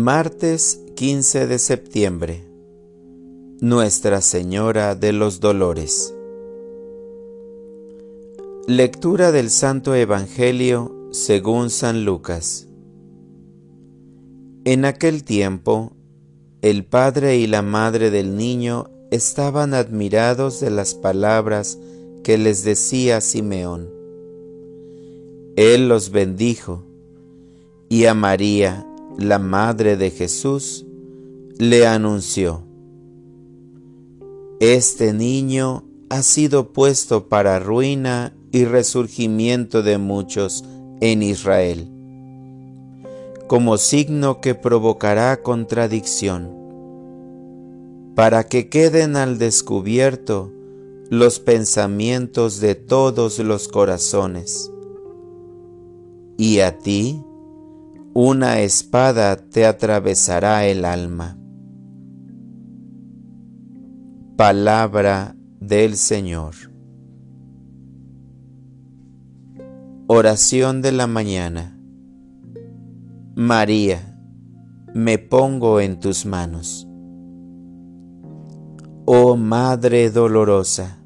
Martes 15 de septiembre. Nuestra Señora de los Dolores. Lectura del Santo Evangelio según San Lucas. En aquel tiempo, el padre y la madre del niño estaban admirados de las palabras que les decía Simeón. Él los bendijo y a María, la madre de Jesús, le anunció, Este niño ha sido puesto para ruina y resurgimiento de muchos en Israel, como signo que provocará contradicción, para que queden al descubierto los pensamientos de todos los corazones. Y a ti, una espada te atravesará el alma. Palabra del Señor. Oración de la mañana. María, me pongo en tus manos. Oh Madre dolorosa,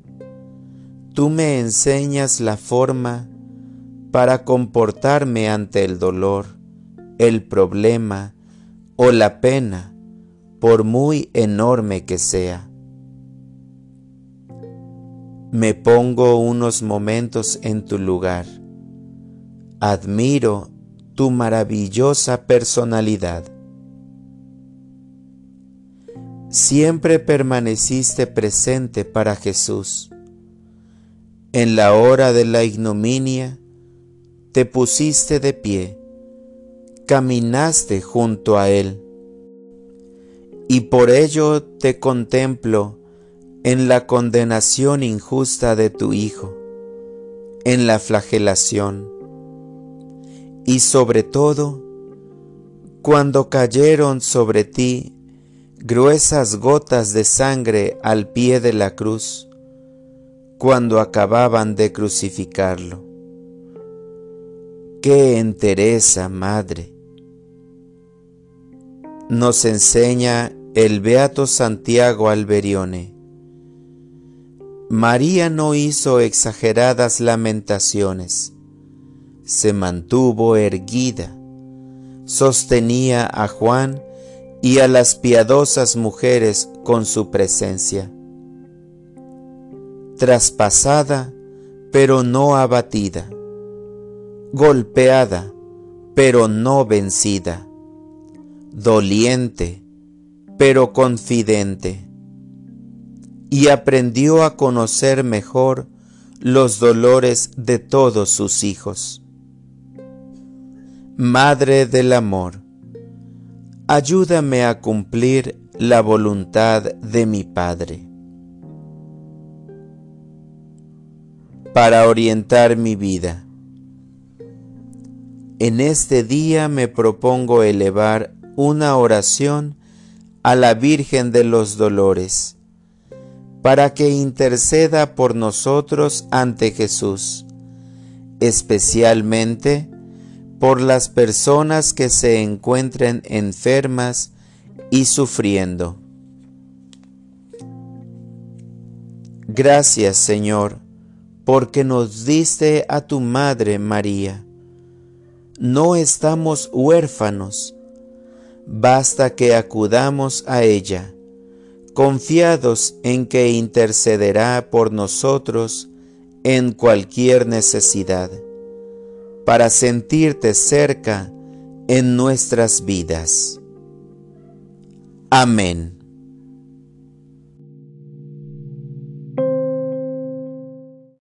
tú me enseñas la forma para comportarme ante el dolor el problema o la pena, por muy enorme que sea. Me pongo unos momentos en tu lugar. Admiro tu maravillosa personalidad. Siempre permaneciste presente para Jesús. En la hora de la ignominia, te pusiste de pie caminaste junto a Él. Y por ello te contemplo en la condenación injusta de tu Hijo, en la flagelación, y sobre todo, cuando cayeron sobre ti gruesas gotas de sangre al pie de la cruz, cuando acababan de crucificarlo. ¡Qué entereza, Madre! Nos enseña el Beato Santiago Alberione. María no hizo exageradas lamentaciones, se mantuvo erguida, sostenía a Juan y a las piadosas mujeres con su presencia. Traspasada, pero no abatida, golpeada, pero no vencida doliente, pero confidente, y aprendió a conocer mejor los dolores de todos sus hijos. Madre del Amor, ayúdame a cumplir la voluntad de mi Padre. Para orientar mi vida. En este día me propongo elevar una oración a la Virgen de los Dolores, para que interceda por nosotros ante Jesús, especialmente por las personas que se encuentren enfermas y sufriendo. Gracias Señor, porque nos diste a tu Madre María. No estamos huérfanos, basta que acudamos a ella, confiados en que intercederá por nosotros en cualquier necesidad, para sentirte cerca en nuestras vidas. Amén.